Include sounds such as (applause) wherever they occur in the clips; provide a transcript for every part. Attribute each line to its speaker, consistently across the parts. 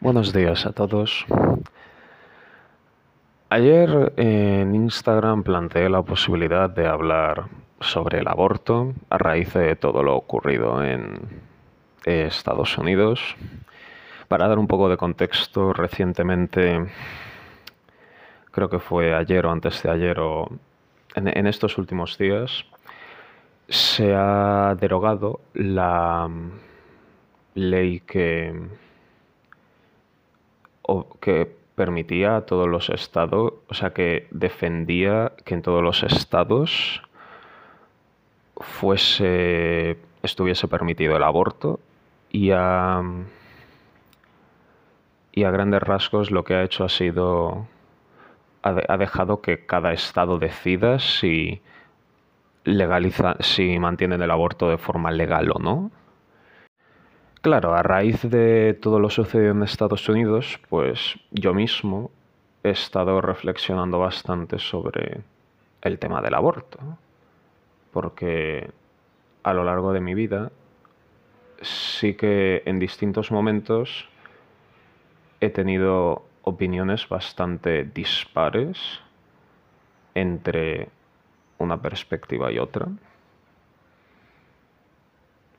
Speaker 1: Buenos días a todos. Ayer en Instagram planteé la posibilidad de hablar sobre el aborto a raíz de todo lo ocurrido en Estados Unidos. Para dar un poco de contexto, recientemente, creo que fue ayer o antes de ayer o en, en estos últimos días, se ha derogado la ley que que permitía a todos los estados, o sea, que defendía que en todos los estados fuese, estuviese permitido el aborto y a, grandes rasgos lo que ha hecho ha sido, ha, ha dejado que cada estado decida si legaliza, si mantienen el aborto de forma legal o no. Claro, a raíz de todo lo sucedido en Estados Unidos, pues yo mismo he estado reflexionando bastante sobre el tema del aborto, porque a lo largo de mi vida sí que en distintos momentos he tenido opiniones bastante dispares entre una perspectiva y otra,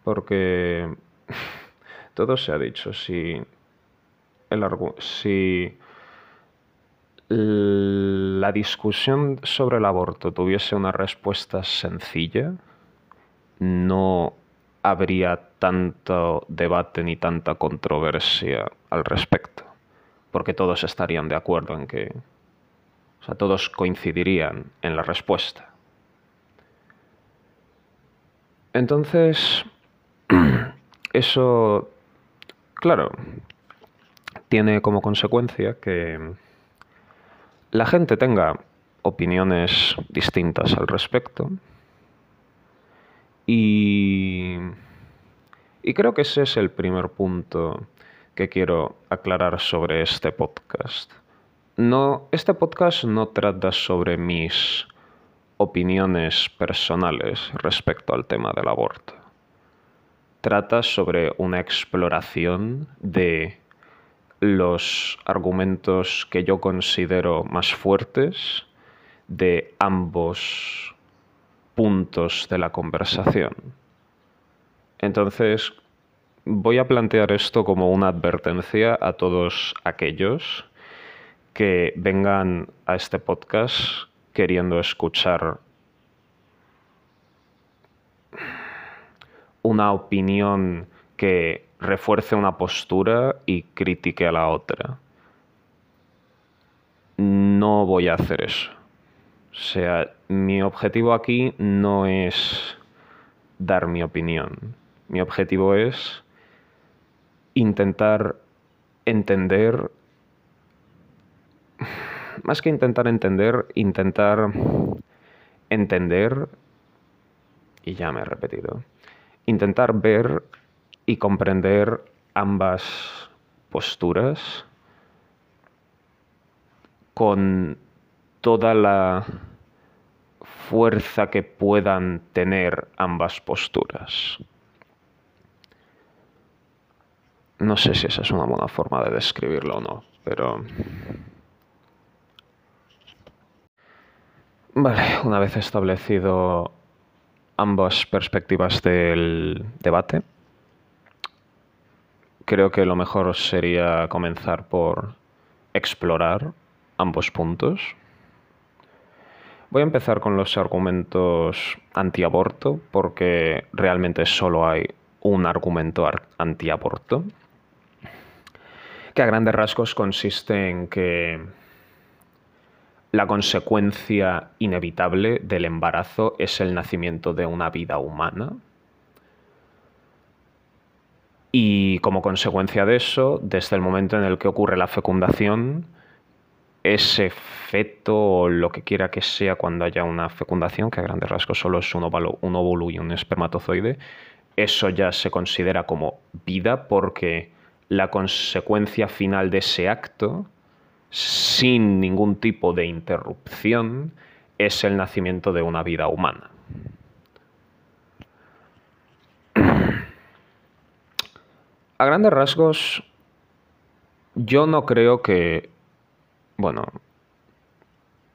Speaker 1: porque (laughs) todo se ha dicho. Si, la discusión sobre el aborto tuviese una respuesta sencilla, no habría tanto debate ni tanta controversia al respecto, porque todos estarían de acuerdo en que, o sea, todos coincidirían en la respuesta. Entonces, (clears throat) eso Claro, tiene como consecuencia que la gente tenga opiniones distintas al respecto. Y, creo que ese es el primer punto que quiero aclarar sobre este podcast. No, este podcast no trata sobre mis opiniones personales respecto al tema del aborto trata sobre una exploración de los argumentos que yo considero más fuertes de ambos puntos de la conversación. Entonces, voy a plantear esto como una advertencia a todos aquellos que vengan a este podcast queriendo escuchar una opinión que refuerce una postura y critique a la otra. No voy a hacer eso. O sea, mi objetivo aquí no es dar mi opinión. Mi objetivo es intentar entender, más que intentar entender, intentar entender, y ya me he repetido, intentar ver y comprender ambas posturas con toda la fuerza que puedan tener ambas posturas. No sé si esa es una buena forma de describirlo o no, pero... Vale, una vez establecido ambas perspectivas del debate. Creo que lo mejor sería comenzar por explorar ambos puntos. Voy a empezar con los argumentos antiaborto porque realmente solo hay un argumento antiaborto que a grandes rasgos consiste en que la consecuencia inevitable del embarazo es el nacimiento de una vida humana. Y como consecuencia de eso, desde el momento en el que ocurre la fecundación, ese feto o lo que quiera que sea cuando haya una fecundación, que a grandes rasgos solo es un óvulo y un espermatozoide, eso ya se considera como vida porque la consecuencia final de ese acto sin ningún tipo de interrupción es el nacimiento de una vida humana. A grandes rasgos, yo no creo que, bueno,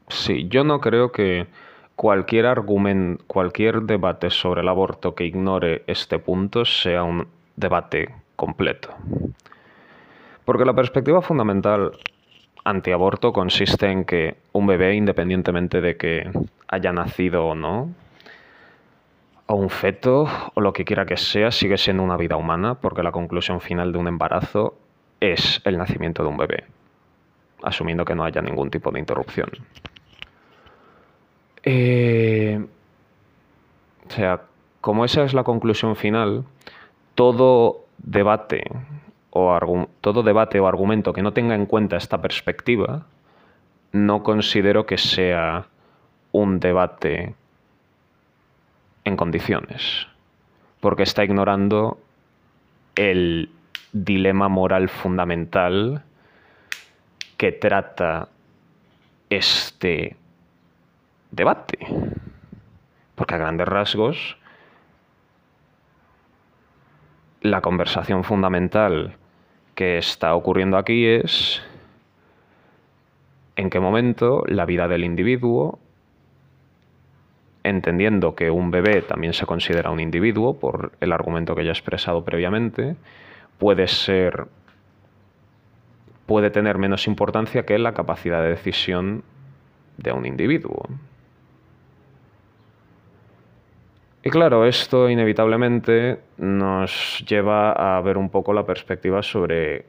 Speaker 1: sí, yo no creo que cualquier argumento, cualquier debate sobre el aborto que ignore este punto sea un debate completo. Porque la perspectiva fundamental antiaborto consiste en que un bebé, independientemente de que haya nacido o no, o un feto, o lo que quiera que sea, sigue siendo una vida humana, porque la conclusión final de un embarazo es el nacimiento de un bebé, asumiendo que no haya ningún tipo de interrupción. Eh, o sea, como esa es la conclusión final, todo debate o todo debate o argumento que no tenga en cuenta esta perspectiva, no considero que sea un debate en condiciones, porque está ignorando el dilema moral fundamental que trata este debate. Porque a grandes rasgos, la conversación fundamental que está ocurriendo aquí es en qué momento la vida del individuo entendiendo que un bebé también se considera un individuo, por el argumento que ya he expresado previamente, puede ser. puede tener menos importancia que la capacidad de decisión de un individuo. Y claro, esto inevitablemente nos lleva a ver un poco la perspectiva sobre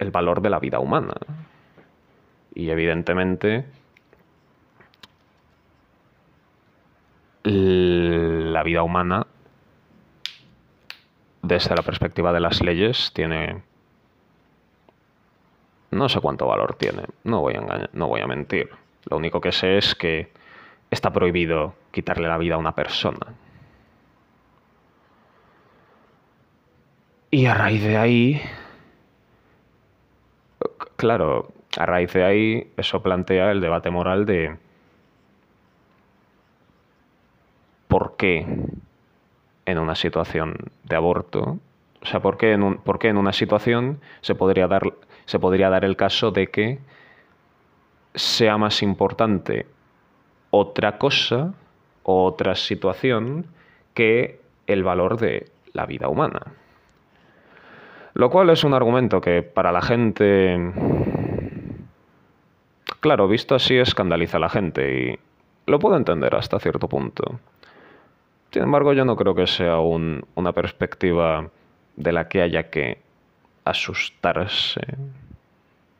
Speaker 1: el valor de la vida humana. Y evidentemente la vida humana, desde la perspectiva de las leyes, tiene... No sé cuánto valor tiene, no voy a, engañar, no voy a mentir. Lo único que sé es que está prohibido quitarle la vida a una persona. Y a raíz de ahí, claro, a raíz de ahí eso plantea el debate moral de por qué en una situación de aborto, o sea, por qué en, en una situación se podría, dar, se podría dar el caso de que sea más importante otra cosa otra situación que el valor de la vida humana. Lo cual es un argumento que para la gente, claro, visto así escandaliza a la gente y lo puedo entender hasta cierto punto. Sin embargo, yo no creo que sea una perspectiva de la que haya que asustarse,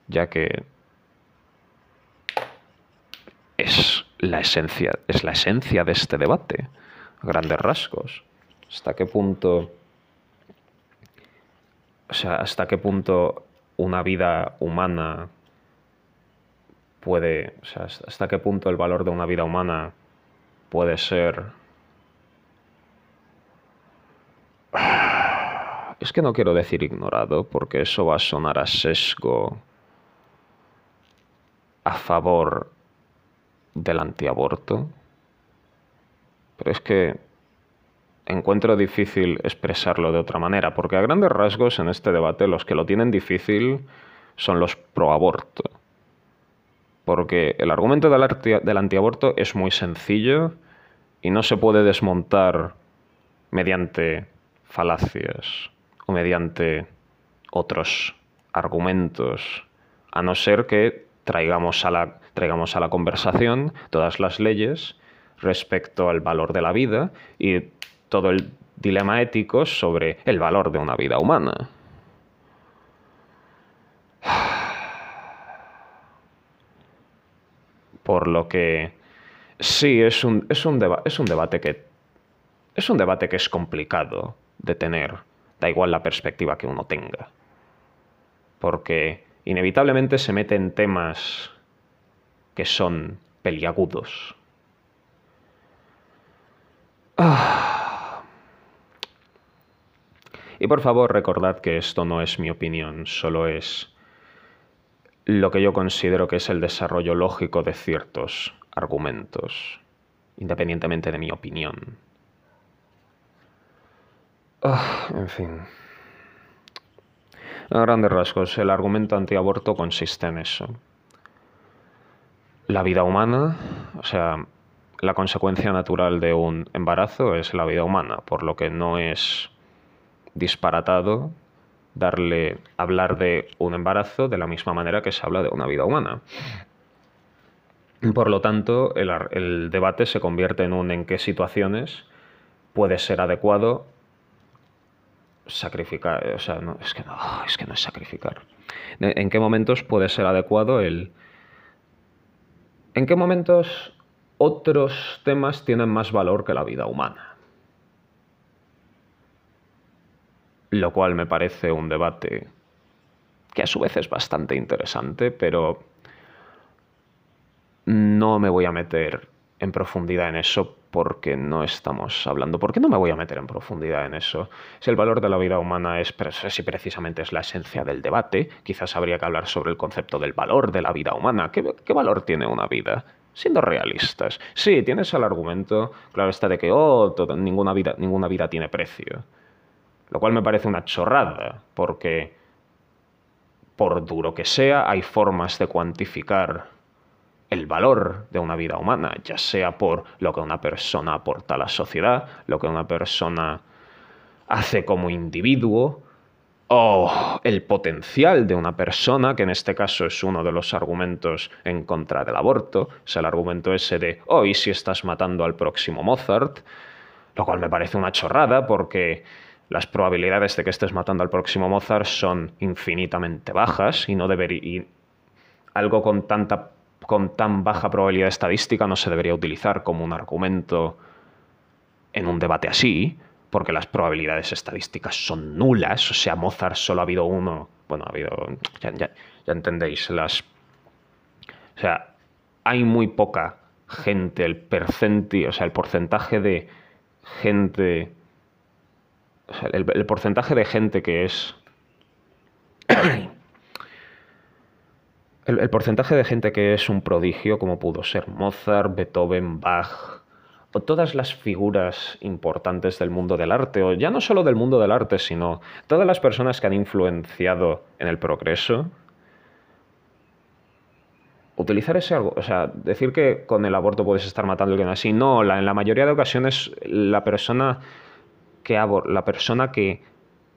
Speaker 1: ya que es la esencia, es la esencia de este debate, grandes rasgos. ¿Hasta qué punto, o sea, hasta qué punto una vida humana puede, o sea, hasta qué punto el valor de una vida humana puede ser (sighs) Es que no quiero decir ignorado, porque eso va a sonar a sesgo a favor del antiaborto. Pero es que encuentro difícil expresarlo de otra manera, porque a grandes rasgos en este debate los que lo tienen difícil son los proaborto. Porque el argumento del antiaborto es muy sencillo y no se puede desmontar mediante falacias o mediante otros argumentos, a no ser que traigamos a la, traigamos a la conversación todas las leyes respecto al valor de la vida y todo el dilema ético sobre el valor de una vida humana. Por lo que sí, es un, es un, es un debate que es un debate que es complicado de tener, da igual la perspectiva que uno tenga. Porque inevitablemente se mete en temas que son peliagudos. Ah. Y por favor recordad que esto no es mi opinión, solo es lo que yo considero que es el desarrollo lógico de ciertos argumentos, independientemente de mi opinión. Ah, en fin. A grandes rasgos, el argumento antiaborto consiste en eso. La vida humana, o sea, la consecuencia natural de un embarazo es la vida humana, por lo que no es disparatado darle hablar de un embarazo de la misma manera que se habla de una vida humana. Por lo tanto, el, el debate se convierte en un en qué situaciones puede ser adecuado sacrificar, o sea, no, es que no, es que no es sacrificar. ¿En qué momentos puede ser adecuado el... ¿En qué momentos otros temas tienen más valor que la vida humana? Lo cual me parece un debate que a su vez es bastante interesante, pero no me voy a meter en profundidad en eso porque no estamos hablando. ¿Por qué no me voy a meter en profundidad en eso? Si el valor de la vida humana es, precisamente es la esencia del debate, quizás habría que hablar sobre el concepto del valor de la vida humana. ¿Qué, valor tiene una vida? Siendo realistas. Sí, tienes el argumento, claro está, de que oh, ninguna, vida, ninguna vida tiene precio. Lo cual me parece una chorrada, porque por duro que sea, hay formas de cuantificar el valor de una vida humana, ya sea por lo que una persona aporta a la sociedad, lo que una persona hace como individuo, o el potencial de una persona, que en este caso es uno de los argumentos en contra del aborto, es el argumento ese de, oh, ¿y si estás matando al próximo Mozart? Lo cual me parece una chorrada porque las probabilidades de que estés matando al próximo Mozart son infinitamente bajas y no debería... algo con tanta con tan baja probabilidad estadística no se debería utilizar como un argumento en un debate así, porque las probabilidades estadísticas son nulas, o sea, Mozart solo ha habido uno, bueno, ha habido, ya, entendéis, las... O sea, hay muy poca gente, el percenti, o sea, el porcentaje de gente, o sea, el porcentaje de gente que es el, porcentaje de gente que es un prodigio, como pudo ser Mozart, Beethoven, Bach, o todas las figuras importantes del mundo del arte, o ya no solo del mundo del arte, sino todas las personas que han influenciado en el progreso, utilizar ese algo, o sea, decir que con el aborto puedes estar matando a alguien así, no, en la mayoría de ocasiones la persona que, la persona que,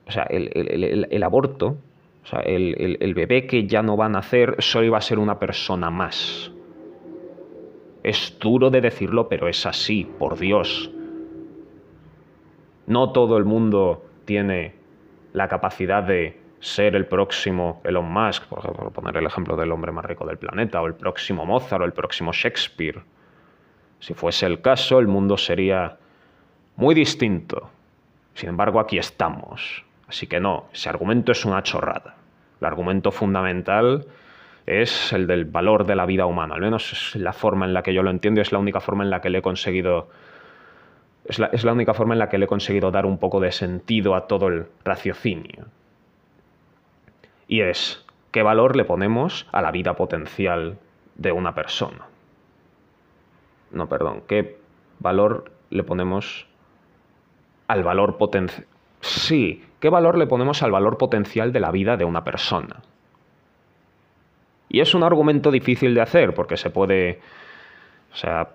Speaker 1: o sea, el aborto o sea, el, bebé que ya no va a nacer solo iba a ser una persona más. Es duro de decirlo, pero es así, por Dios. No todo el mundo tiene la capacidad de ser el próximo Elon Musk, por ejemplo, poner el ejemplo del hombre más rico del planeta, o el próximo Mozart, o el próximo Shakespeare. Si fuese el caso, el mundo sería muy distinto. Sin embargo, aquí estamos. Así que no, ese argumento es una chorrada. El argumento fundamental es el del valor de la vida humana, al menos es la forma en la que yo lo entiendo y es la única forma en la que le he conseguido es la, es la, única forma en la que le he conseguido dar un poco de sentido a todo el raciocinio. Y es, ¿qué valor le ponemos a la vida potencial de una persona? No, perdón, ¿qué valor le ponemos al valor potencial? Sí, ¿qué valor le ponemos al valor potencial de la vida de una persona? Y es un argumento difícil de hacer porque se puede... O sea,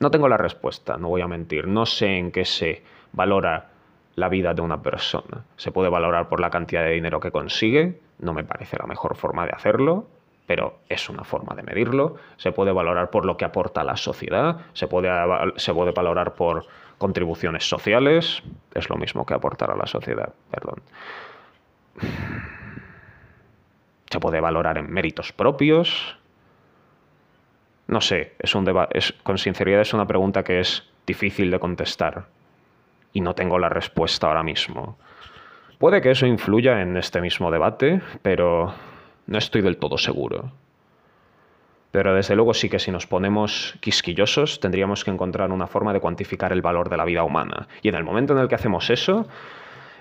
Speaker 1: no tengo la respuesta, no voy a mentir. No sé en qué se valora la vida de una persona. Se puede valorar por la cantidad de dinero que consigue, no me parece la mejor forma de hacerlo, pero es una forma de medirlo. Se puede valorar por lo que aporta a la sociedad, se puede, se puede valorar por contribuciones sociales, es lo mismo que aportar a la sociedad, perdón. Se puede valorar en méritos propios. No sé, es un es, con sinceridad es una pregunta que es difícil de contestar y no tengo la respuesta ahora mismo. Puede que eso influya en este mismo debate, pero no estoy del todo seguro. Pero desde luego sí que si nos ponemos quisquillosos tendríamos que encontrar una forma de cuantificar el valor de la vida humana. Y en el momento en el que hacemos eso,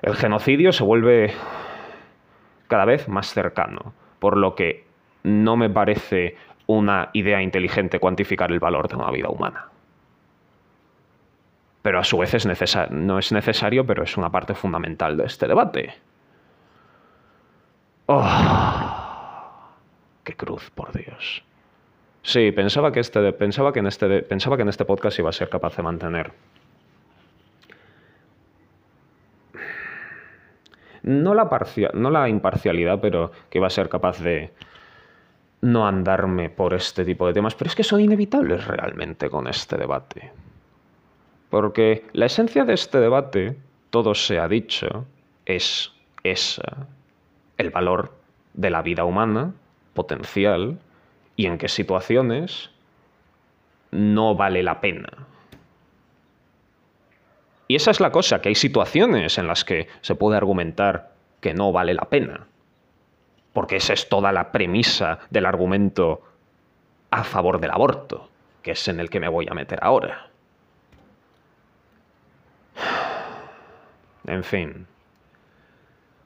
Speaker 1: el genocidio se vuelve cada vez más cercano. Por lo que no me parece una idea inteligente cuantificar el valor de una vida humana. Pero a su vez es no es necesario, pero es una parte fundamental de este debate. Oh, ¡Qué cruz, por Dios! Sí, pensaba que, este, pensaba, que en este, pensaba que en este podcast iba a ser capaz de mantener no la, no la imparcialidad, pero que iba a ser capaz de no andarme por este tipo de temas. Pero es que son inevitables realmente con este debate. Porque la esencia de este debate, todo se ha dicho, es esa, el valor de la vida humana, potencial, y en qué situaciones no vale la pena. Y esa es la cosa, que hay situaciones en las que se puede argumentar que no vale la pena. Porque esa es toda la premisa del argumento a favor del aborto, que es en el que me voy a meter ahora. (sighs) En fin.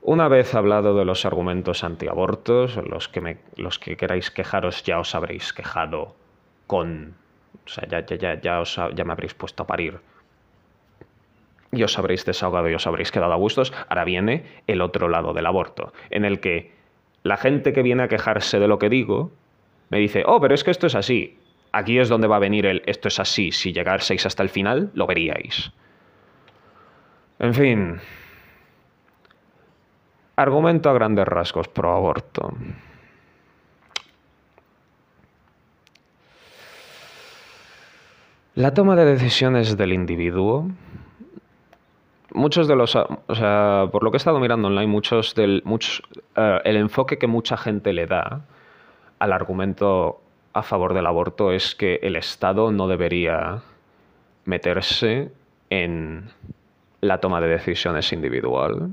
Speaker 1: Una vez hablado de los argumentos antiabortos, los que, los que queráis quejaros ya os habréis quejado con... O sea, ya, ya, ya, os, ya me habréis puesto a parir y os habréis desahogado y os habréis quedado a gustos. Ahora viene el otro lado del aborto, en el que la gente que viene a quejarse de lo que digo me dice, oh, pero es que esto es así. Aquí es donde va a venir el esto es así. Si llegaseis hasta el final, lo veríais. En fin. Argumento a grandes rasgos pro aborto. La toma de decisiones del individuo muchos de los, o sea, por lo que he estado mirando online, muchos del, muchos, eh, el enfoque que mucha gente le da al argumento a favor del aborto es que el Estado no debería meterse en la toma de decisiones individual.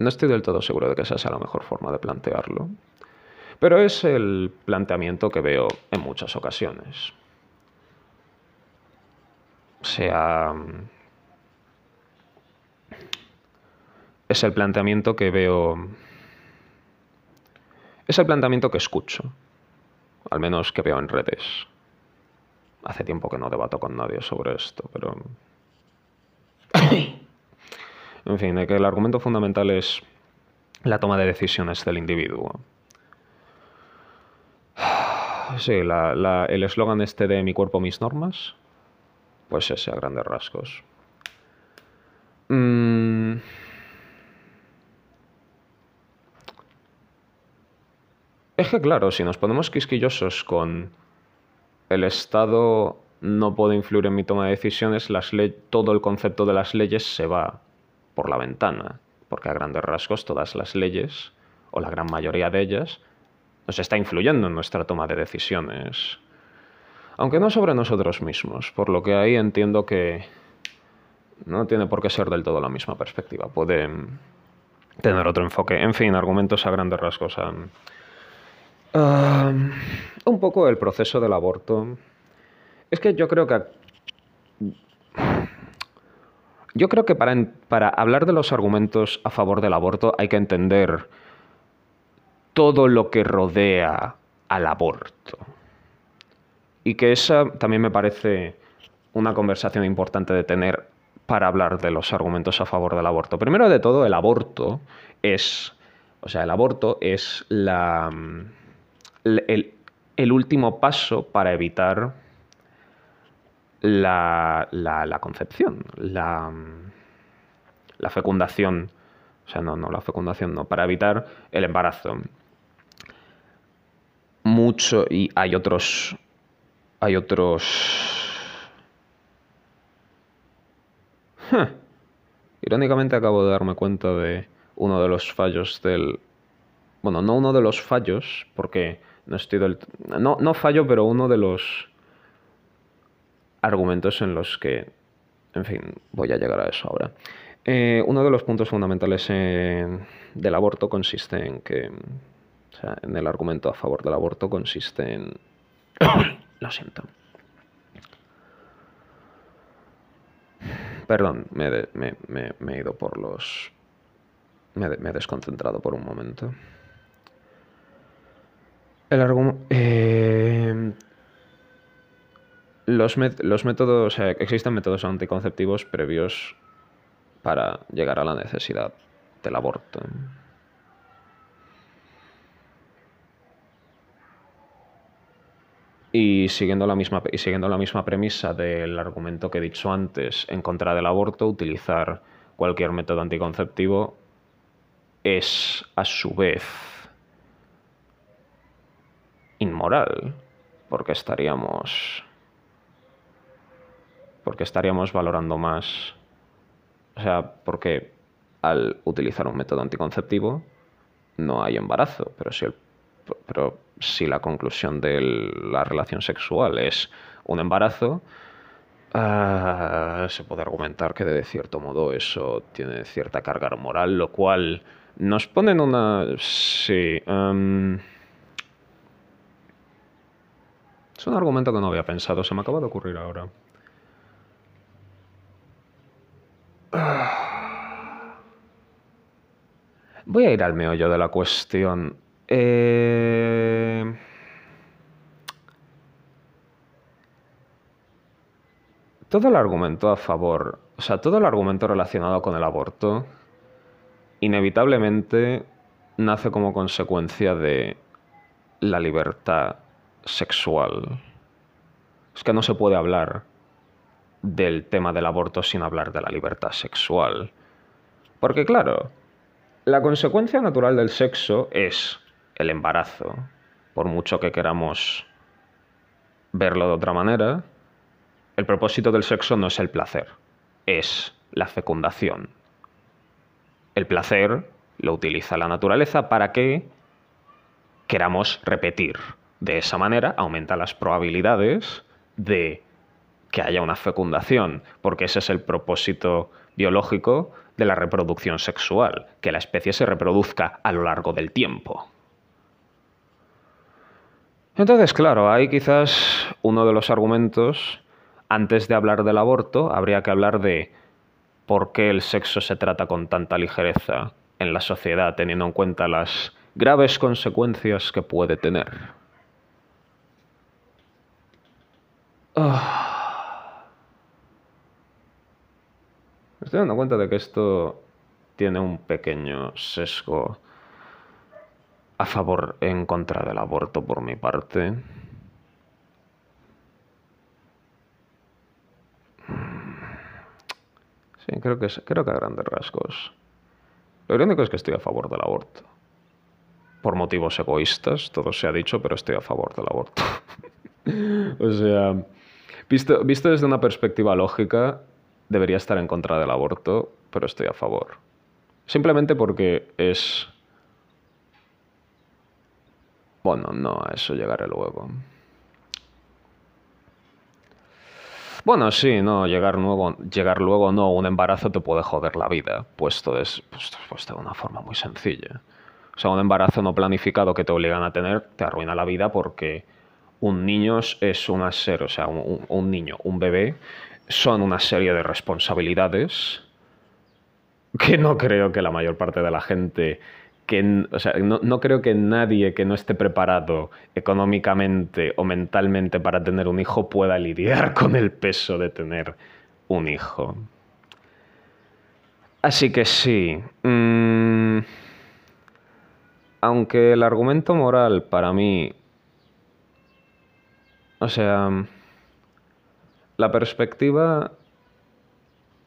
Speaker 1: No estoy del todo seguro de que esa sea la mejor forma de plantearlo, pero es el planteamiento que veo en muchas ocasiones sea... Es el planteamiento que veo... Es el planteamiento que escucho, al menos que veo en redes. Hace tiempo que no debato con nadie sobre esto, pero... (coughs) en fin, de que el argumento fundamental es la toma de decisiones del individuo. (sighs) Sí, el eslogan este de mi cuerpo, mis normas, pues ese a grandes rasgos. Mm. Es que claro, si nos ponemos quisquillosos con el Estado no puede influir en mi toma de decisiones, todo el concepto de las leyes se va por la ventana, porque a grandes rasgos todas las leyes, o la gran mayoría de ellas, nos está influyendo en nuestra toma de decisiones aunque no sobre nosotros mismos, por lo que ahí entiendo que no tiene por qué ser del todo la misma perspectiva, puede tener otro enfoque. En fin, argumentos a grandes rasgos. un poco el proceso del aborto. Es que yo creo que... Yo creo que para, para hablar de los argumentos a favor del aborto hay que entender todo lo que rodea al aborto. Y que esa también me parece una conversación importante de tener para hablar de los argumentos a favor del aborto. Primero de todo, el aborto es, o sea, el aborto es la, el, último paso para evitar la, la, concepción, la, la fecundación, o sea, no, no la fecundación, no, para evitar el embarazo. Mucho, y hay otros hay otros... Irónicamente acabo de darme cuenta de uno de los fallos del... Bueno, no uno de los fallos, porque no estoy del... No, no fallo, pero uno de los argumentos en los que... En fin, voy a llegar a eso ahora. Eh, uno de los puntos fundamentales del aborto consiste en que... O sea, en el argumento a favor del aborto consiste en... (coughs) Lo siento. Perdón, me, he ido por los... Me, he desconcentrado por un momento. El argumento... Eh, los, los métodos... existen métodos anticonceptivos previos para llegar a la necesidad del aborto. Y siguiendo, la misma, y siguiendo la misma premisa del argumento que he dicho antes en contra del aborto, utilizar cualquier método anticonceptivo es a su vez inmoral, porque estaríamos porque estaríamos valorando más o sea, porque al utilizar un método anticonceptivo no hay embarazo, pero si, pero si la conclusión de la relación sexual es un embarazo, ah, se puede argumentar que de cierto modo eso tiene cierta carga moral, lo cual nos pone en una... Sí. Em, es un argumento que no había pensado, se me acaba de ocurrir ahora. Voy a ir al meollo de la cuestión. Eh, todo el argumento a favor, o sea, todo el argumento relacionado con el aborto, inevitablemente nace como consecuencia de la libertad sexual. Es que no se puede hablar del tema del aborto sin hablar de la libertad sexual. Porque claro, la consecuencia natural del sexo es el embarazo. Por mucho que queramos verlo de otra manera, el propósito del sexo no es el placer, es la fecundación. El placer lo utiliza la naturaleza para que queramos repetir. De esa manera aumenta las probabilidades de que haya una fecundación, porque ese es el propósito biológico de la reproducción sexual, que la especie se reproduzca a lo largo del tiempo. Entonces, claro, hay quizás uno de los argumentos, antes de hablar del aborto, habría que hablar de por qué el sexo se trata con tanta ligereza en la sociedad, teniendo en cuenta las graves consecuencias que puede tener. Ah. Me estoy dando cuenta de que esto tiene un pequeño sesgo a favor en contra del aborto por mi parte. Sí, creo que, creo que a grandes rasgos. Lo irónico es que estoy a favor del aborto. Por motivos egoístas, todo se ha dicho, pero estoy a favor del aborto. (laughs) o sea, visto, visto desde una perspectiva lógica, debería estar en contra del aborto, pero estoy a favor. Simplemente porque es... Bueno, no, a eso llegaré luego. Bueno, sí, no, llegar, nuevo, llegar luego no, un embarazo te puede joder la vida, puesto, es, puesto de una forma muy sencilla. O sea, un embarazo no planificado que te obligan a tener te arruina la vida porque un niño es un ser, o sea, un niño, un bebé son una serie de responsabilidades que no creo que la mayor parte de la gente que, o sea, no, creo que nadie que no esté preparado económicamente o mentalmente para tener un hijo pueda lidiar (laughs) con el peso de tener un hijo. Así que sí. Mm, aunque el argumento moral para mí... O sea la perspectiva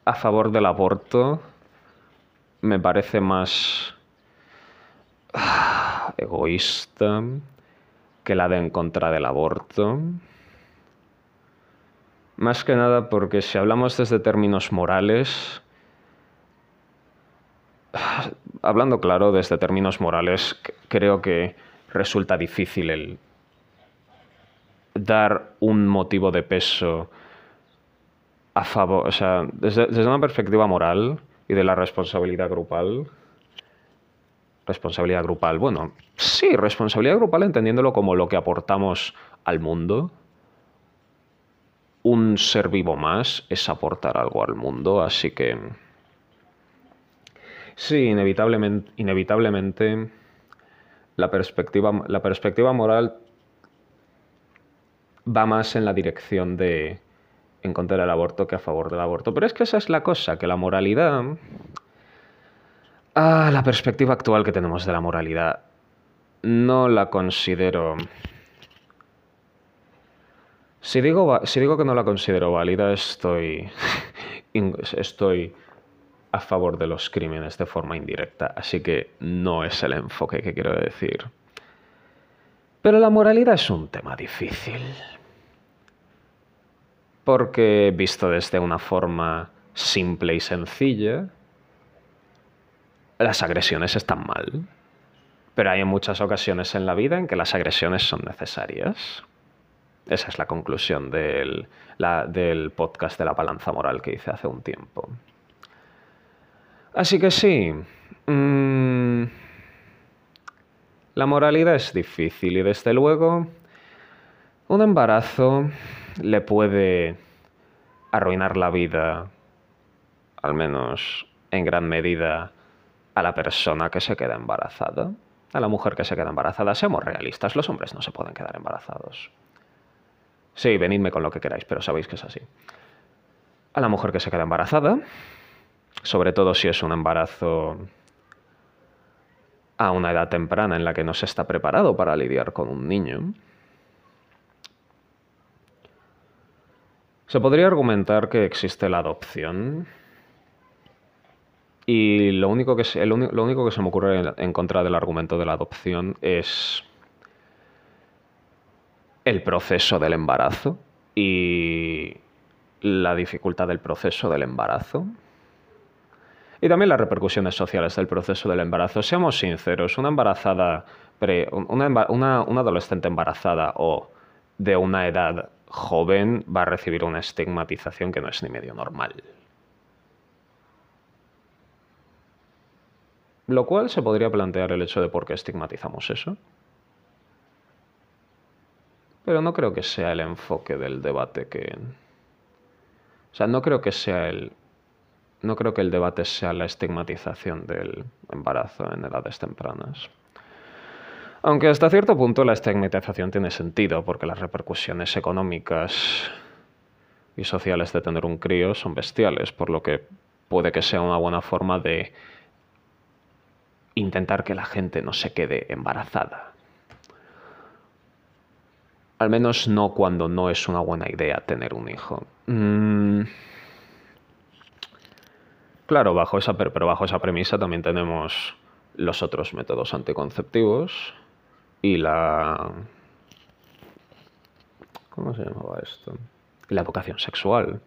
Speaker 1: a favor del aborto me parece más ah, egoísta que la de en contra del aborto. Más que nada porque si hablamos desde términos morales, ah, hablando claro desde términos morales, creo que resulta difícil el dar un motivo de peso a favor, o sea, desde, una perspectiva moral y de la responsabilidad grupal, responsabilidad grupal, bueno, sí, responsabilidad grupal entendiéndolo como lo que aportamos al mundo. Un ser vivo más es aportar algo al mundo, así que... Sí, inevitablemente, inevitablemente la, perspectiva, la perspectiva moral va más en la dirección de en contra del aborto que a favor del aborto. Pero es que esa es la cosa, que la moralidad... Ah, la perspectiva actual que tenemos de la moralidad no la considero... Si digo, si digo que no la considero válida, estoy, (laughs) estoy a favor de los crímenes de forma indirecta, así que no es el enfoque que quiero decir. Pero la moralidad es un tema difícil. Porque visto desde una forma simple y sencilla, las agresiones están mal. Pero hay muchas ocasiones en la vida en que las agresiones son necesarias. Esa es la conclusión del, del podcast de la balanza moral que hice hace un tiempo. Así que sí. Mm, la moralidad es difícil y desde luego un embarazo le puede arruinar la vida, al menos en gran medida, a la persona que se queda embarazada, a la mujer que se queda embarazada. Seamos realistas, los hombres no se pueden quedar embarazados. Sí, venidme con lo que queráis, pero sabéis que es así. A la mujer que se queda embarazada, sobre todo si es un embarazo a una edad temprana en la que no se está preparado para lidiar con un niño, se podría argumentar que existe la adopción y lo único que se, lo único que se me ocurre en contra del argumento de la adopción es el proceso del embarazo y la dificultad del proceso del embarazo. Y también las repercusiones sociales del proceso del embarazo. Seamos sinceros, una embarazada, una, una adolescente embarazada o de una edad joven va a recibir una estigmatización que no es ni medio normal. Lo cual se podría plantear el hecho de por qué estigmatizamos eso. Pero no creo que sea el enfoque del debate que... O sea, no creo que sea el... No creo que el debate sea la estigmatización del embarazo en edades tempranas. Aunque hasta cierto punto la estigmatización tiene sentido, porque las repercusiones económicas y sociales de tener un crío son bestiales, por lo que puede que sea una buena forma de intentar que la gente no se quede embarazada. Al menos no cuando no es una buena idea tener un hijo. Mm. Claro, bajo esa, pero bajo esa premisa también tenemos los otros métodos anticonceptivos y la... ¿Cómo se llamaba esto? La educación sexual.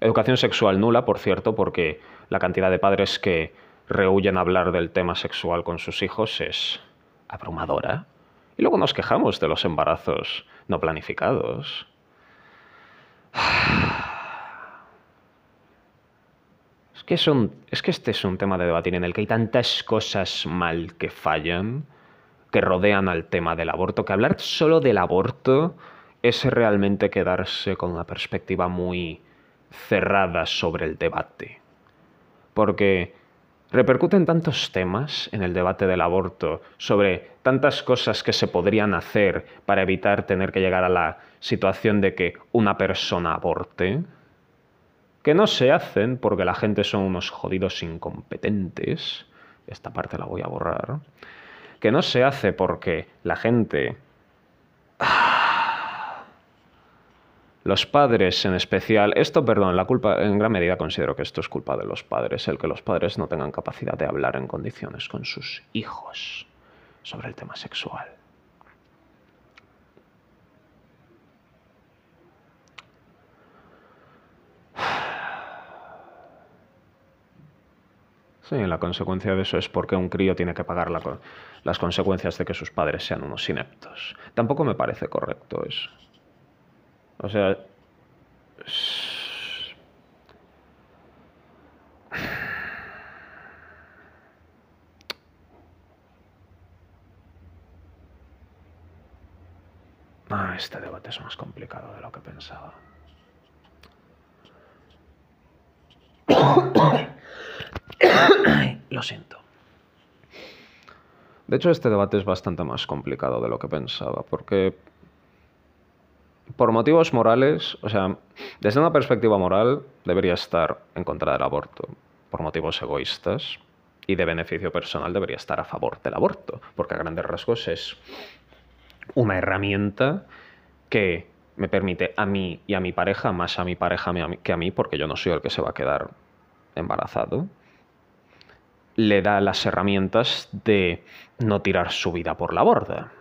Speaker 1: Educación sexual nula, por cierto, porque la cantidad de padres que rehuyen hablar del tema sexual con sus hijos es abrumadora. Y luego nos quejamos de los embarazos no planificados. Es que, es que este es un tema de debatir en el que hay tantas cosas mal que fallan, que rodean al tema del aborto, que hablar solo del aborto es realmente quedarse con una perspectiva muy cerrada sobre el debate. Porque repercuten tantos temas en el debate del aborto, sobre tantas cosas que se podrían hacer para evitar tener que llegar a la situación de que una persona aborte, que no se hacen porque la gente son unos jodidos incompetentes, esta parte la voy a borrar, que no se hace porque la gente Los padres en especial, esto, perdón, la culpa, en gran medida considero que esto es culpa de los padres, el que los padres no tengan capacidad de hablar en condiciones con sus hijos sobre el tema sexual. Sí, la consecuencia de eso es porque un crío tiene que pagar las consecuencias de que sus padres sean unos ineptos. Tampoco me parece correcto eso. O sea... (sighs) Ah, este debate es más complicado de lo que pensaba. (coughs) (coughs) lo siento. De hecho, este debate es bastante más complicado de lo que pensaba, porque por motivos morales, o sea, desde una perspectiva moral, debería estar en contra del aborto. Por motivos egoístas y de beneficio personal, debería estar a favor del aborto. Porque a grandes rasgos es una herramienta que me permite a mí y a mi pareja, más a mi pareja que a mí, porque yo no soy el que se va a quedar embarazado, le da las herramientas de no tirar su vida por la borda.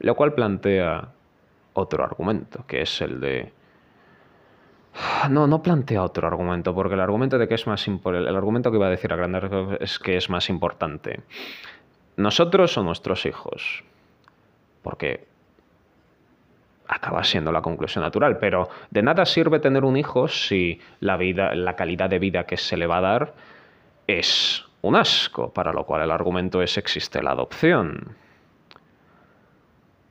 Speaker 1: Lo cual plantea otro argumento, que es el de... No, no plantea otro argumento, porque el argumento de que es más el argumento que iba a decir a grandes es que es más importante. Nosotros o nuestros hijos. Porque acaba siendo la conclusión natural, pero de nada sirve tener un hijo si la vida, la calidad de vida que se le va a dar es un asco, para lo cual el argumento es existe la adopción.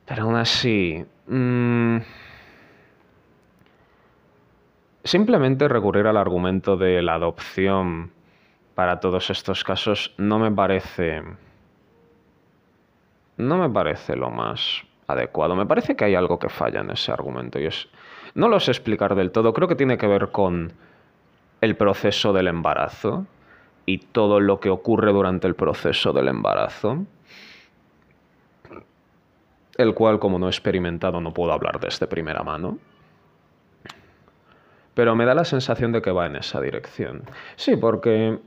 Speaker 1: Pero aún así, mm, simplemente recurrir al argumento de la adopción para todos estos casos no me parece no me parece lo más adecuado. Me parece que hay algo que falla en ese argumento y es no lo sé explicar del todo, creo que tiene que ver con el proceso del embarazo y todo lo que ocurre durante el proceso del embarazo, el cual como no he experimentado no puedo hablar desde primera mano. Pero me da la sensación de que va en esa dirección. Sí, porque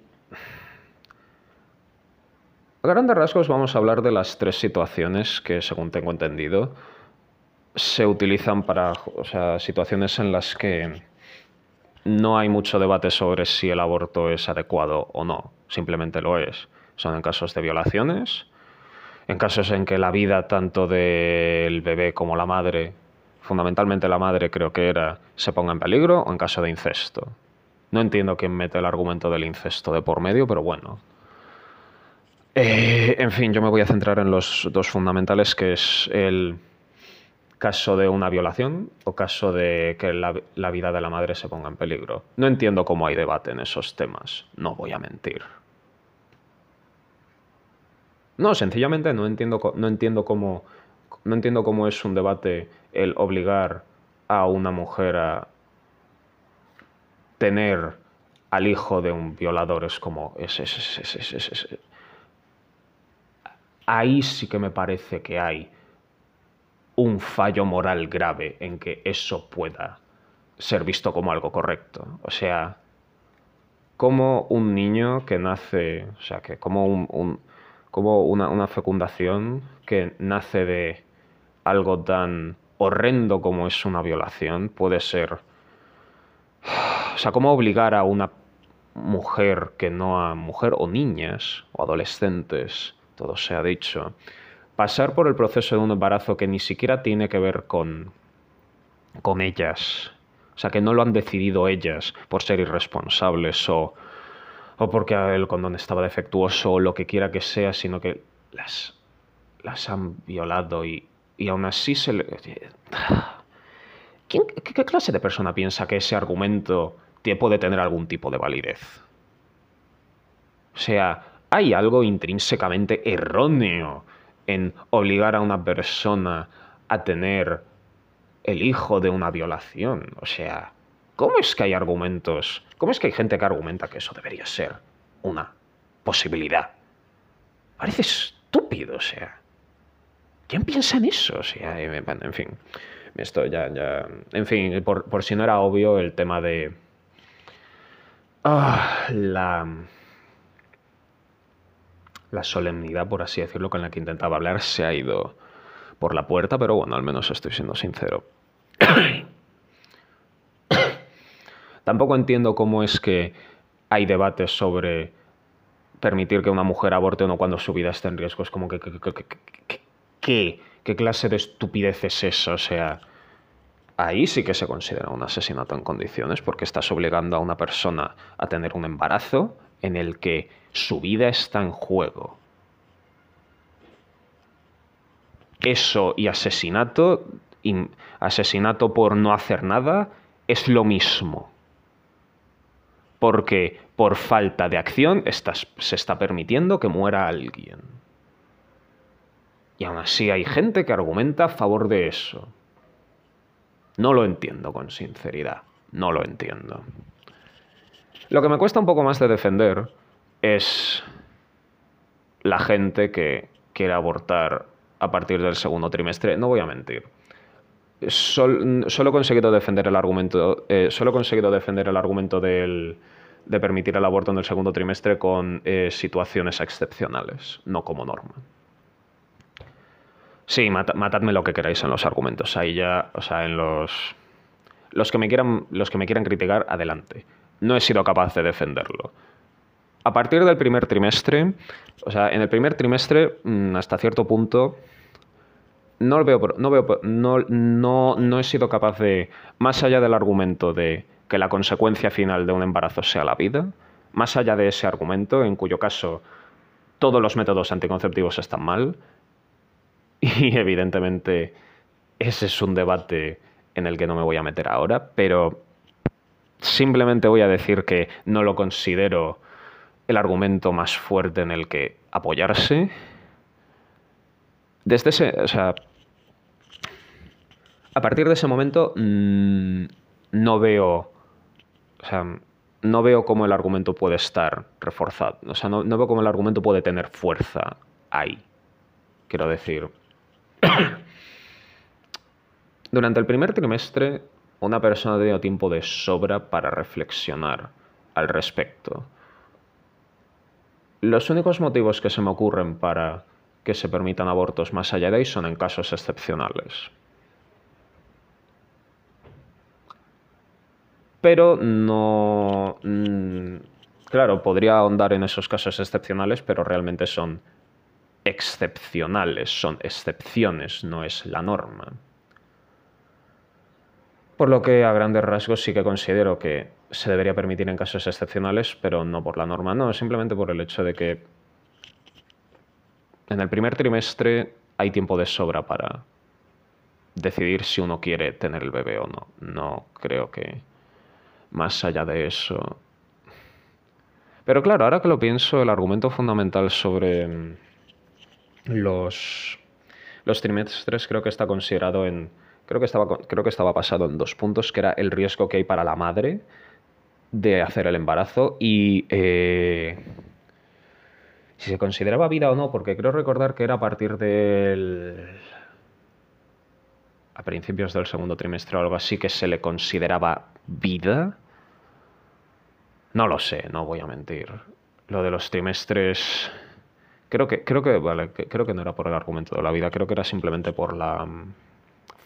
Speaker 1: a grandes rasgos vamos a hablar de las tres situaciones que, según tengo entendido, se utilizan para, o sea, situaciones en las que no hay mucho debate sobre si el aborto es adecuado o no, simplemente lo es. Son en casos de violaciones, en casos en que la vida tanto del bebé como la madre, fundamentalmente la madre creo que era, se ponga en peligro, o en caso de incesto. No entiendo quién mete el argumento del incesto de por medio, pero bueno. Eh, en fin, yo me voy a centrar en los dos fundamentales, que es el caso de una violación o caso de que la, vida de la madre se ponga en peligro. No entiendo cómo hay debate en esos temas, no voy a mentir. No, sencillamente no entiendo, no entiendo cómo no entiendo cómo es un debate el obligar a una mujer a tener al hijo de un violador es como ahí sí que me parece que hay un fallo moral grave en que eso pueda ser visto como algo correcto. O sea, como un niño que nace, o sea, que como, un, como una, una fecundación que nace de algo tan horrendo como es una violación puede ser... O sea, cómo obligar a una mujer que no a mujer o niñas o adolescentes, todo se ha dicho, pasar por el proceso de un embarazo que ni siquiera tiene que ver con, con ellas. O sea, que no lo han decidido ellas por ser irresponsables o, o porque el condón estaba defectuoso o lo que quiera que sea, sino que las, las han violado y, y aún así se le... qué, ¿Qué clase de persona piensa que ese argumento puede tener algún tipo de validez? O sea, hay algo intrínsecamente erróneo en obligar a una persona a tener el hijo de una violación. O sea, ¿cómo es que hay argumentos? ¿Cómo es que hay gente que argumenta que eso debería ser una posibilidad? Parece estúpido, o sea. ¿Quién piensa en eso? O sea, en fin. Esto ya, ya. En fin, por, si no era obvio, el tema de. Ah, la la solemnidad, por así decirlo, con la que intentaba hablar se ha ido por la puerta, pero bueno, al menos estoy siendo sincero. (coughs) Tampoco entiendo cómo es que hay debates sobre permitir que una mujer aborte o no cuando su vida está en riesgo. Es como que... ¿Qué? ¿Qué clase de estupidez es eso? O sea, ahí sí que se considera un asesinato en condiciones porque estás obligando a una persona a tener un embarazo en el que su vida está en juego. Eso y asesinato, asesinato por no hacer nada, es lo mismo. porque por falta de acción se está permitiendo que muera alguien. Y aún así hay gente que argumenta a favor de eso. No lo entiendo con sinceridad, no lo entiendo. Lo que me cuesta un poco más de defender es la gente que quiere abortar a partir del segundo trimestre. No voy a mentir. solo he conseguido defender el argumento. Eh, solo he conseguido defender el argumento de permitir el aborto en el segundo trimestre con eh, situaciones excepcionales, no como norma. Sí, matadme lo que queráis en los argumentos. Ahí ya, o sea, en los. Los que me quieran, los que me quieran criticar, adelante. No he sido capaz de defenderlo. A partir del primer trimestre, o sea, en el primer trimestre, mm, hasta cierto punto, no veo, no veo, no, no, no he sido capaz de, más allá del argumento de que la consecuencia final de un embarazo sea la vida, más allá de ese argumento, en cuyo caso todos los métodos anticonceptivos están mal, (laughs) y evidentemente ese es un debate en el que no me voy a meter ahora, pero simplemente voy a decir que no lo considero el argumento más fuerte en el que apoyarse. Desde ese, o sea, a partir de ese momento mm, no veo, o sea, no veo cómo el argumento puede estar reforzado, o sea, no, no veo cómo el argumento puede tener fuerza ahí. Quiero decir, (coughs) durante el primer trimestre, una persona ha tenido tiempo de sobra para reflexionar al respecto. Los únicos motivos que se me ocurren para que se permitan abortos más allá de ahí son en casos excepcionales. Pero no... Mm, claro, podría ahondar en esos casos excepcionales, pero realmente son excepcionales, son excepciones, no es la norma. Por lo que a grandes rasgos sí que considero que se debería permitir en casos excepcionales, pero no por la norma, no, simplemente por el hecho de que en el primer trimestre hay tiempo de sobra para decidir si uno quiere tener el bebé o no. No creo que más allá de eso. Pero claro, ahora que lo pienso, el argumento fundamental sobre los, los trimestres creo que está considerado en... Creo que, estaba, creo que estaba basado en dos puntos, que era el riesgo que hay para la madre de hacer el embarazo y eh, si se consideraba vida o no, porque creo recordar que era a partir del... a principios del segundo trimestre o algo así que se le consideraba vida. No lo sé, no voy a mentir. Lo de los trimestres... Creo que, creo que, creo que no era por el argumento de la vida, creo que era simplemente por la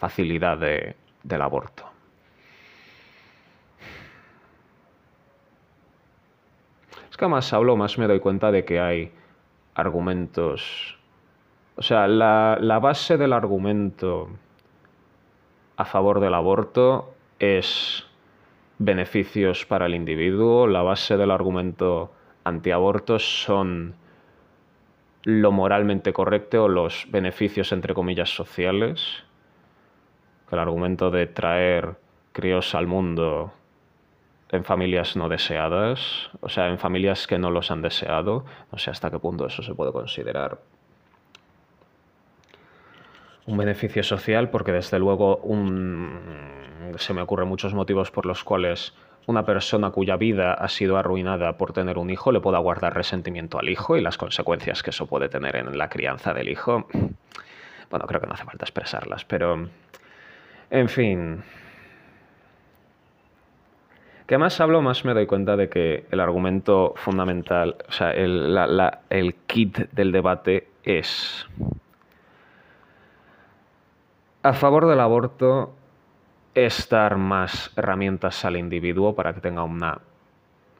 Speaker 1: facilidad del aborto. Es que más hablo, más me doy cuenta de que hay argumentos. O sea, la, la base del argumento a favor del aborto es beneficios para el individuo. La base del argumento antiaborto son lo moralmente correcto o los beneficios entre comillas sociales. El argumento de traer críos al mundo en familias no deseadas, o sea, en familias que no los han deseado. No sé hasta qué punto eso se puede considerar un beneficio social, porque desde luego se me ocurren muchos motivos por los cuales una persona cuya vida ha sido arruinada por tener un hijo le pueda guardar resentimiento al hijo y las consecuencias que eso puede tener en la crianza del hijo. Bueno, creo que no hace falta expresarlas, pero... En fin, que más hablo, más me doy cuenta de que el argumento fundamental, o sea, el, el kit del debate es a favor del aborto es dar más herramientas al individuo para que tenga una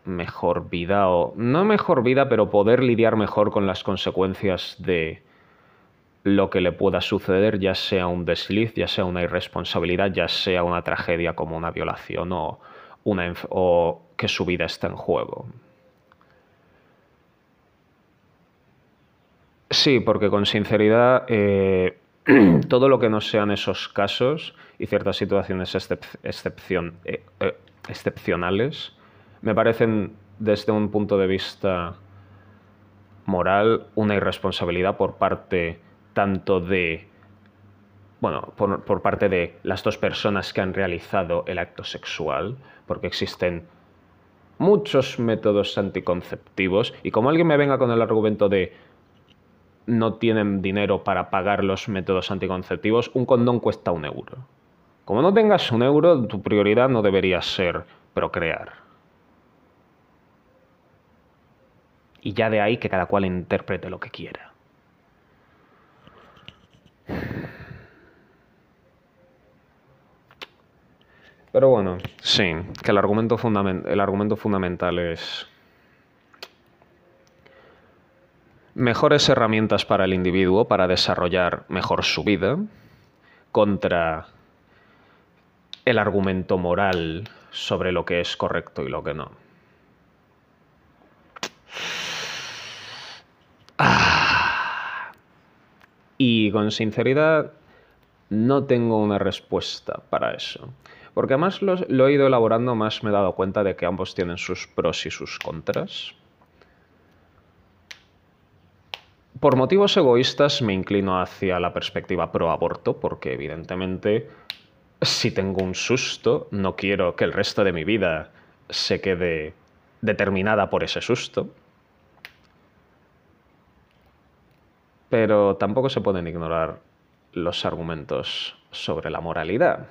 Speaker 1: mejor vida o no mejor vida, pero poder lidiar mejor con las consecuencias de lo que le pueda suceder, ya sea un desliz, ya sea una irresponsabilidad, ya sea una tragedia como una violación o, o que su vida está en juego. Sí, porque con sinceridad eh, (clears throat) todo lo que no sean esos casos y ciertas situaciones eh, eh, excepcionales me parecen desde un punto de vista moral una irresponsabilidad por parte tanto de bueno, por, parte de las dos personas que han realizado el acto sexual, porque existen muchos métodos anticonceptivos y como alguien me venga con el argumento de no tienen dinero para pagar los métodos anticonceptivos, un condón cuesta un euro. Como no tengas un euro, tu prioridad no debería ser procrear. Y ya de ahí que cada cual interprete lo que quiera. Pero bueno, sí, que el argumento, el argumento fundamental es mejores herramientas para el individuo para desarrollar mejor su vida contra el argumento moral sobre lo que es correcto y lo que no. Y con sinceridad, no tengo una respuesta para eso. Porque además lo, lo, he ido elaborando, más me he dado cuenta de que ambos tienen sus pros y sus contras. Por motivos egoístas me inclino hacia la perspectiva pro aborto, porque evidentemente si tengo un susto, no quiero que el resto de mi vida se quede determinada por ese susto. Pero tampoco se pueden ignorar los argumentos sobre la moralidad.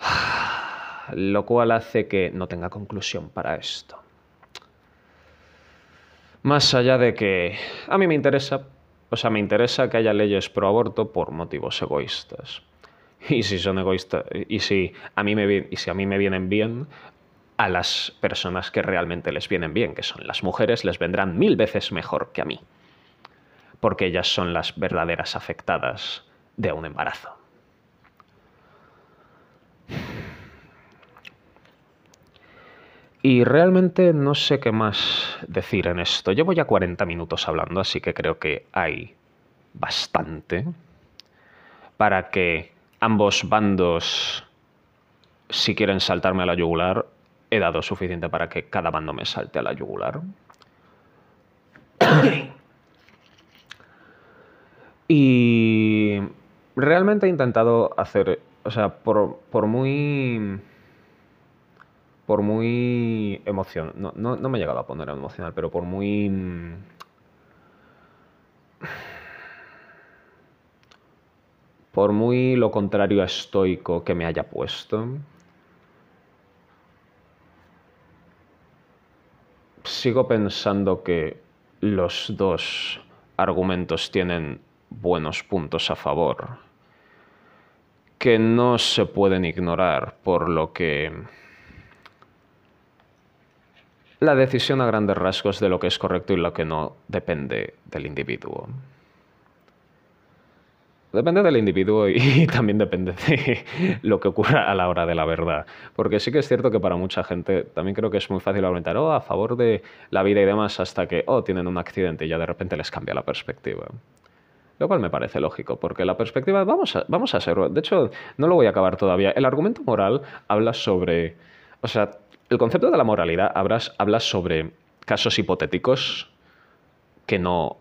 Speaker 1: (sighs) Lo cual hace que no tenga conclusión para esto. Más allá de que a mí me interesa, o sea, me interesa que haya leyes pro aborto por motivos egoístas. Y si son egoístas, y si a mí me, y si a mí me vienen bien, a las personas que realmente les vienen bien, que son las mujeres, les vendrán mil veces mejor que a mí. Porque ellas son las verdaderas afectadas de un embarazo. Y realmente no sé qué más decir en esto. Llevo ya 40 minutos hablando, así que creo que hay bastante para que ambos bandos, si quieren saltarme a la yugular, he dado suficiente para que cada bando me salte a la yugular. y realmente he intentado hacer, o sea, por, por muy por muy emoción, no, no, me he llegado a poner emocional, pero por muy... Por muy lo contrario a estoico que me haya puesto, sigo pensando que los dos argumentos tienen buenos puntos a favor, que no se pueden ignorar, por lo que la decisión a grandes rasgos de lo que es correcto y lo que no depende del individuo. Depende del individuo (laughs) y también depende de lo que ocurra a la hora de la verdad. Porque sí que es cierto que para mucha gente también creo que es muy fácil argumentar, oh, a favor de la vida y demás, hasta que, oh, tienen un accidente y ya de repente les cambia la perspectiva. Lo cual me parece lógico, porque la perspectiva, vamos a, vamos a ser, de hecho, no lo voy a acabar todavía. El argumento moral habla sobre, o sea, el concepto de la moralidad habla sobre casos hipotéticos que no...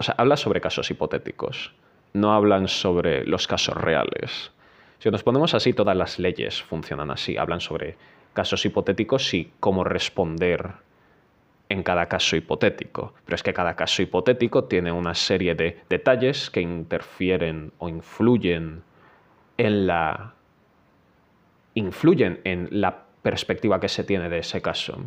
Speaker 1: O sea, habla sobre casos hipotéticos, no hablan sobre los casos reales. Si nos ponemos así, todas las leyes funcionan así, hablan sobre casos hipotéticos y cómo responder en cada caso hipotético. Pero es que cada caso hipotético tiene una serie de detalles que interfieren o influyen en la influyen en la perspectiva que se tiene de ese caso.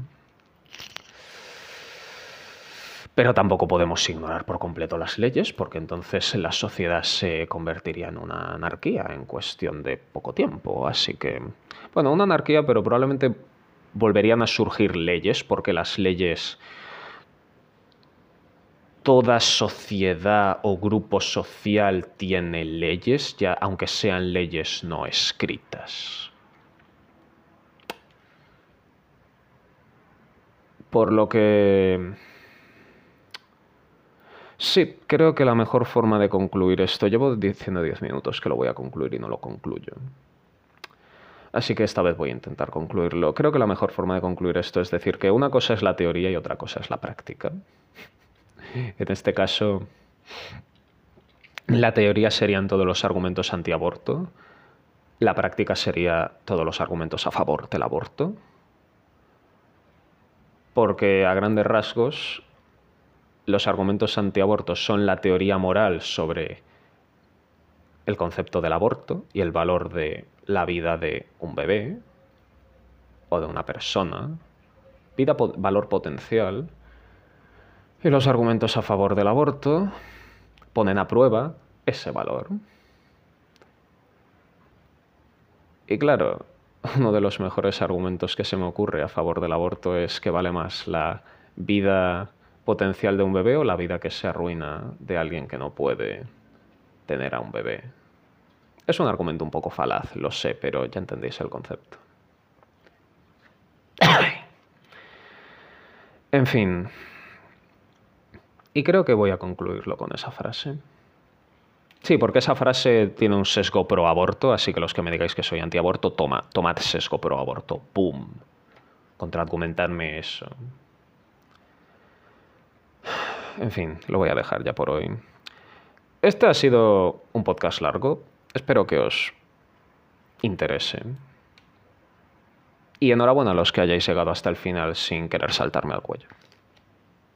Speaker 1: Pero tampoco podemos ignorar por completo las leyes, porque entonces la sociedad se convertiría en una anarquía en cuestión de poco tiempo. Así que, bueno, una anarquía, pero probablemente volverían a surgir leyes, porque las leyes, toda sociedad o grupo social tiene leyes, ya aunque sean leyes no escritas. Por lo que... Sí, creo que la mejor forma de concluir esto, llevo diciendo 10 minutos que lo voy a concluir y no lo concluyo. Así que esta vez voy a intentar concluirlo. Creo que la mejor forma de concluir esto es decir que una cosa es la teoría y otra cosa es la práctica. En este caso, la teoría serían todos los argumentos antiaborto, la práctica sería todos los argumentos a favor del aborto. Porque a grandes rasgos, los argumentos antiaborto son la teoría moral sobre el concepto del aborto y el valor de la vida de un bebé o de una persona, vida valor potencial, y los argumentos a favor del aborto ponen a prueba ese valor. Y claro, (laughs) uno de los mejores argumentos que se me ocurre a favor del aborto es que vale más la vida potencial de un bebé o la vida que se arruina de alguien que no puede tener a un bebé. Es un argumento un poco falaz, lo sé, pero ya entendéis el concepto. (coughs) en fin. Y creo que voy a concluirlo con esa frase. Sí, porque esa frase tiene un sesgo pro aborto, así que los que me digáis que soy antiaborto, toma, tomad sesgo pro aborto. ¡Pum! Contraargumentarme eso. En fin, lo voy a dejar ya por hoy. Este ha sido un podcast largo. Espero que os interese. Y enhorabuena a los que hayáis llegado hasta el final sin querer saltarme al cuello.